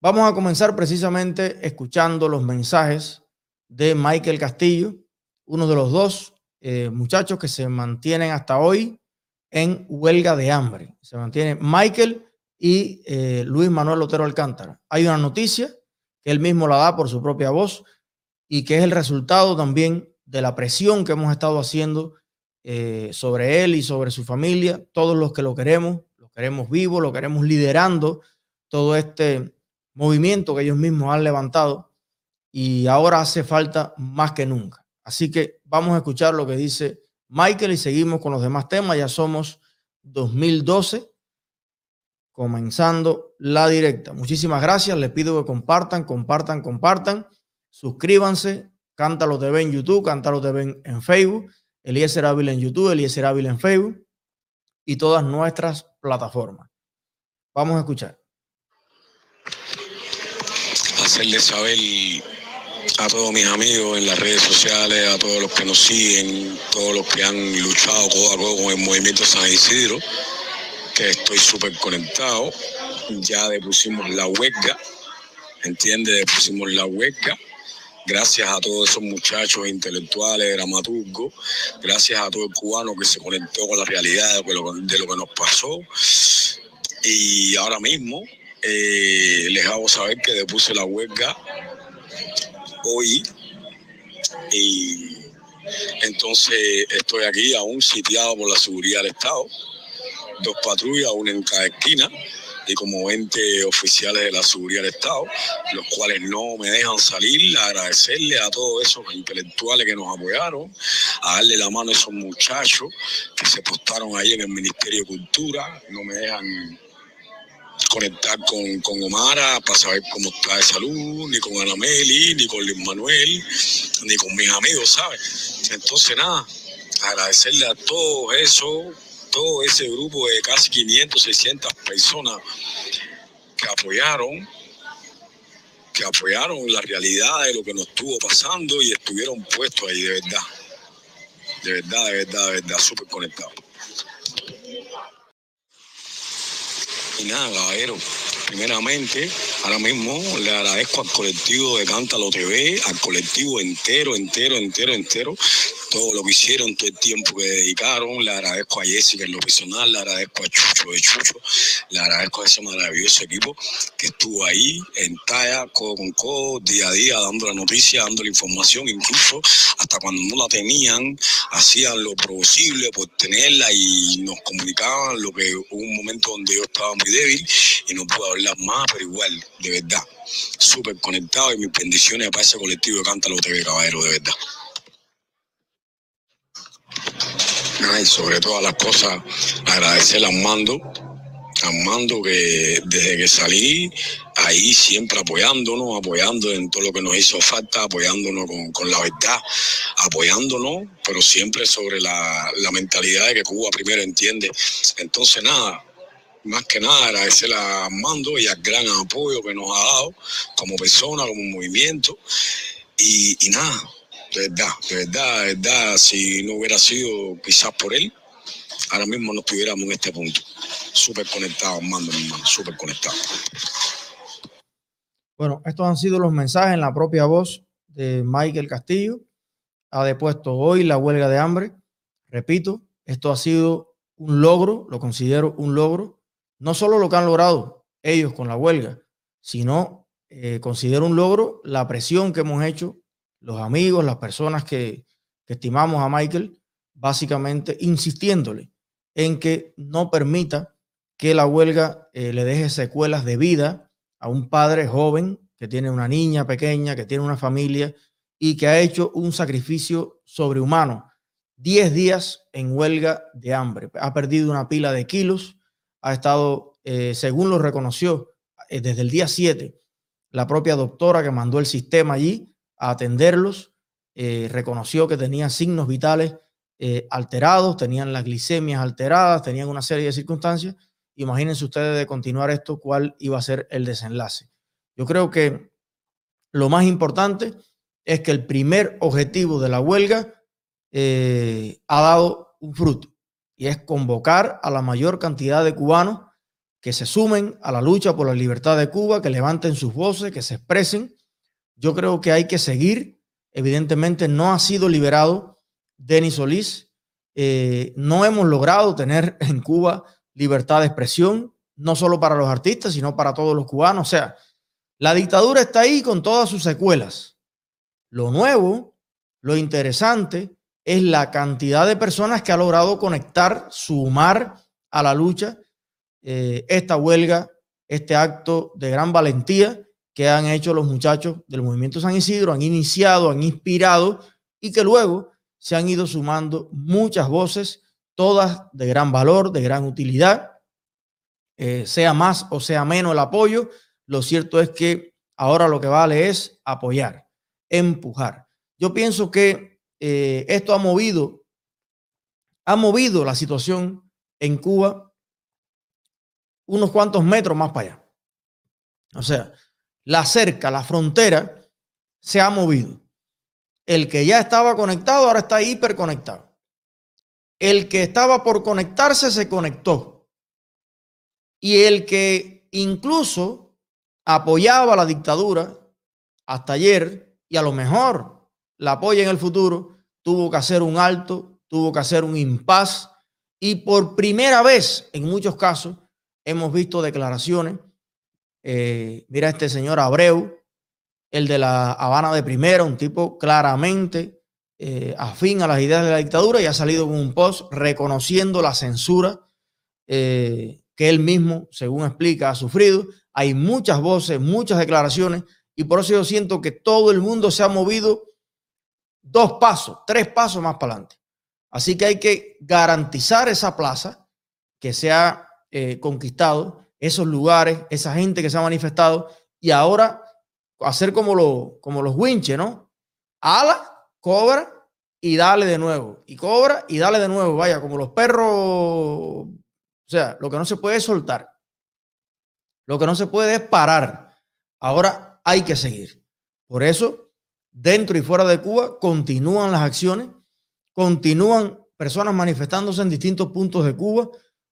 Vamos a comenzar precisamente escuchando los mensajes de Michael Castillo, uno de los dos eh, muchachos que se mantienen hasta hoy en huelga de hambre. Se mantiene Michael y eh, Luis Manuel Otero Alcántara. Hay una noticia que él mismo la da por su propia voz y que es el resultado también de la presión que hemos estado haciendo eh, sobre él y sobre su familia, todos los que lo queremos, lo queremos vivo, lo queremos liderando todo este movimiento que ellos mismos han levantado y ahora hace falta más que nunca. Así que vamos a escuchar lo que dice Michael y seguimos con los demás temas. Ya somos 2012, comenzando la directa. Muchísimas gracias. Les pido que compartan, compartan, compartan. Suscríbanse. Cántalo TV en YouTube, Cántalo TV en Facebook, Eliezer Ávila en YouTube, Eliezer Ávila en Facebook y todas nuestras plataformas. Vamos a escuchar hacerle saber a todos mis amigos en las redes sociales, a todos los que nos siguen, todos los que han luchado codo a codo con el movimiento San Isidro, que estoy súper conectado. Ya depusimos la huelga, ¿entiendes? Depusimos la huelga. Gracias a todos esos muchachos intelectuales, dramaturgos, gracias a todo el cubano que se conectó con la realidad de lo, de lo que nos pasó. Y ahora mismo eh, les hago saber que depuse la huelga hoy. Y entonces estoy aquí aún sitiado por la seguridad del Estado, dos patrullas, una en cada esquina y como 20 oficiales de la seguridad del Estado, los cuales no me dejan salir, agradecerle a todos esos intelectuales que nos apoyaron, a darle la mano a esos muchachos que se postaron ahí en el Ministerio de Cultura, no me dejan conectar con, con Omara para saber cómo está de salud, ni con Ana Meli, ni con Luis Manuel, ni con mis amigos, ¿sabes? Entonces, nada, agradecerle a todo eso, todo ese grupo de casi 500, 600 personas que apoyaron, que apoyaron la realidad de lo que nos estuvo pasando y estuvieron puestos ahí, de verdad. De verdad, de verdad, de verdad, súper conectados. Y nada, caballero, primeramente, ahora mismo le agradezco al colectivo de Cántalo TV, al colectivo entero, entero, entero, entero, todo lo que hicieron, todo el tiempo que dedicaron. Le agradezco a Jessica en lo personal, le agradezco a Chucho de Chucho, le agradezco a ese maravilloso equipo que estuvo ahí en talla, codo con codo, día a día, dando la noticia, dando la información, incluso hasta cuando no la tenían, hacían lo posible por tenerla y nos comunicaban lo que hubo un momento donde yo estaba muy débil y no pude hablar más, pero igual, de verdad, súper conectado y mis bendiciones para ese colectivo de Cántalo TV, caballero, de verdad. y sobre todas las cosas, agradecer a Armando, Armando que desde que salí, ahí siempre apoyándonos, apoyando en todo lo que nos hizo falta, apoyándonos con, la verdad, apoyándonos, pero siempre sobre la, la mentalidad de que Cuba primero entiende. Entonces, nada, más que nada agradecer a Armando y al gran apoyo que nos ha dado como persona, como movimiento. Y, y nada, de verdad, de verdad, de verdad, si no hubiera sido quizás por él, ahora mismo no estuviéramos en este punto. Súper conectados, mando mi hermano, súper conectados. Bueno, estos han sido los mensajes en la propia voz de Michael Castillo. Ha depuesto hoy la huelga de hambre. Repito, esto ha sido un logro, lo considero un logro. No solo lo que han logrado ellos con la huelga, sino eh, considero un logro la presión que hemos hecho los amigos, las personas que, estimamos a Michael, básicamente insistiéndole en que no permita que la huelga eh, le deje secuelas de vida a un padre joven que tiene una niña pequeña, que tiene una familia y que ha hecho un sacrificio sobrehumano. Diez días en huelga de hambre. Ha perdido una pila de kilos. Ha estado, eh, según lo reconoció eh, desde el día 7, la propia doctora que mandó el sistema allí, a atenderlos, reconoció que tenían signos vitales alterados, tenían las glicemias alteradas, tenían una serie de circunstancias. Imagínense ustedes de continuar esto, cuál iba a ser el desenlace. Yo creo que lo más importante es que el primer objetivo de la huelga eh, ha dado un fruto y es convocar a la mayor cantidad de cubanos que se sumen a la lucha por la libertad de Cuba, que levanten sus voces, que se expresen. Yo creo que hay que seguir. Evidentemente no ha sido liberado Denis Solís. Eh, no hemos logrado tener en Cuba libertad de expresión, no solo para los artistas, sino para todos los cubanos. O sea, la dictadura está ahí con todas sus secuelas. Lo nuevo, lo interesante, es la cantidad de personas que ha logrado conectar, sumar a la lucha eh, esta huelga, este acto de gran valentía que han hecho los muchachos del movimiento San Isidro, han iniciado, han inspirado y que luego se han ido sumando muchas voces, todas de gran valor, de gran utilidad, eh, sea más o sea menos el apoyo. Lo cierto es que ahora lo que vale es apoyar, empujar. Yo pienso que eh, esto ha movido, ha movido la situación en Cuba unos cuantos metros más para allá. O sea, la cerca, la frontera se ha movido. El que ya estaba conectado ahora está hiperconectado. El que estaba por conectarse se conectó. Y el que incluso apoyaba la dictadura hasta ayer y a lo mejor la apoya en el futuro, tuvo que hacer un alto, tuvo que hacer un impas y por primera vez en muchos casos hemos visto declaraciones. Eh, mira este señor Abreu, el de la Habana de Primera, un tipo claramente eh, afín a las ideas de la dictadura y ha salido con un post reconociendo la censura eh, que él mismo, según explica, ha sufrido. Hay muchas voces, muchas declaraciones y por eso yo siento que todo el mundo se ha movido dos pasos, tres pasos más para adelante. Así que hay que garantizar esa plaza que se ha eh, conquistado, esos lugares, esa gente que se ha manifestado y ahora hacer como, lo, como los winches, ¿no? Ala, cobra y dale de nuevo. Y cobra y dale de nuevo. Vaya, como los perros. O sea, lo que no se puede es soltar. Lo que no se puede es parar. Ahora hay que seguir. Por eso, dentro y fuera de Cuba, continúan las acciones, continúan personas manifestándose en distintos puntos de Cuba.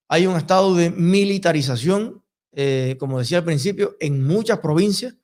Hay un estado de militarización, eh, como decía al principio, en muchas provincias